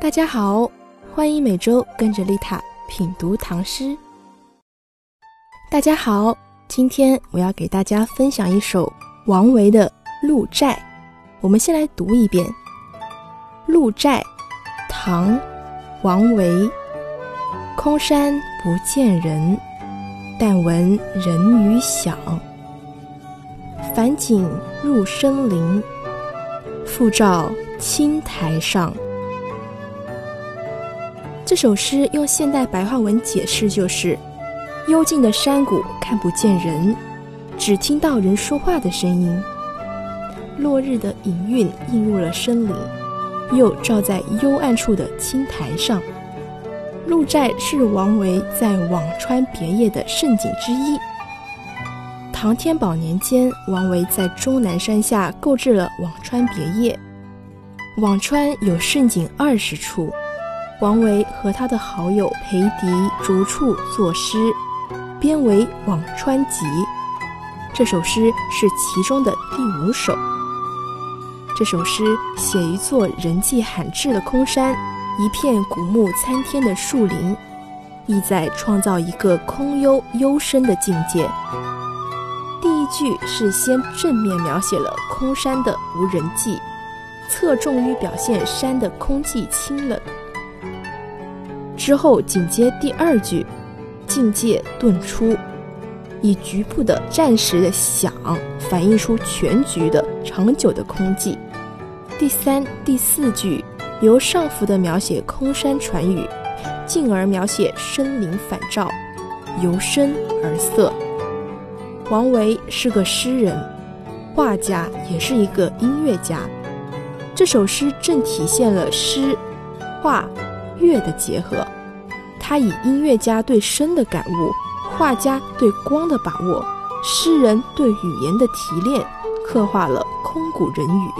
大家好，欢迎每周跟着丽塔品读唐诗。大家好，今天我要给大家分享一首王维的《鹿柴》。我们先来读一遍《鹿柴》，唐·王维。空山不见人，但闻人语响。返景入深林，复照青苔上。这首诗用现代白话文解释就是：幽静的山谷看不见人，只听到人说话的声音。落日的影韵映入了森林，又照在幽暗处的青苔上。鹿寨是王维在辋川别业的胜景之一。唐天宝年间，王维在终南山下购置了辋川别业。辋川有胜景二十处，王维和他的好友裴迪逐处作诗，编为《辋川集》。这首诗是其中的第五首。这首诗写一座人迹罕至的空山。一片古木参天的树林，意在创造一个空幽幽深的境界。第一句是先正面描写了空山的无人迹，侧重于表现山的空寂清冷。之后紧接第二句，境界顿出，以局部的暂时的响反映出全局的长久的空寂。第三、第四句。由上浮的描写空山传语，进而描写森林反照，由深而色。王维是个诗人、画家，也是一个音乐家。这首诗正体现了诗、画、乐的结合。他以音乐家对声的感悟，画家对光的把握，诗人对语言的提炼，刻画了空谷人语。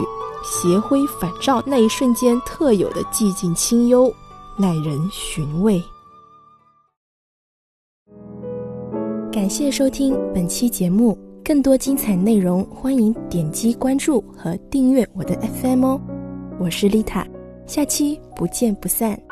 斜晖反照那一瞬间特有的寂静清幽，耐人寻味。感谢收听本期节目，更多精彩内容欢迎点击关注和订阅我的 FM 哦。我是丽塔，下期不见不散。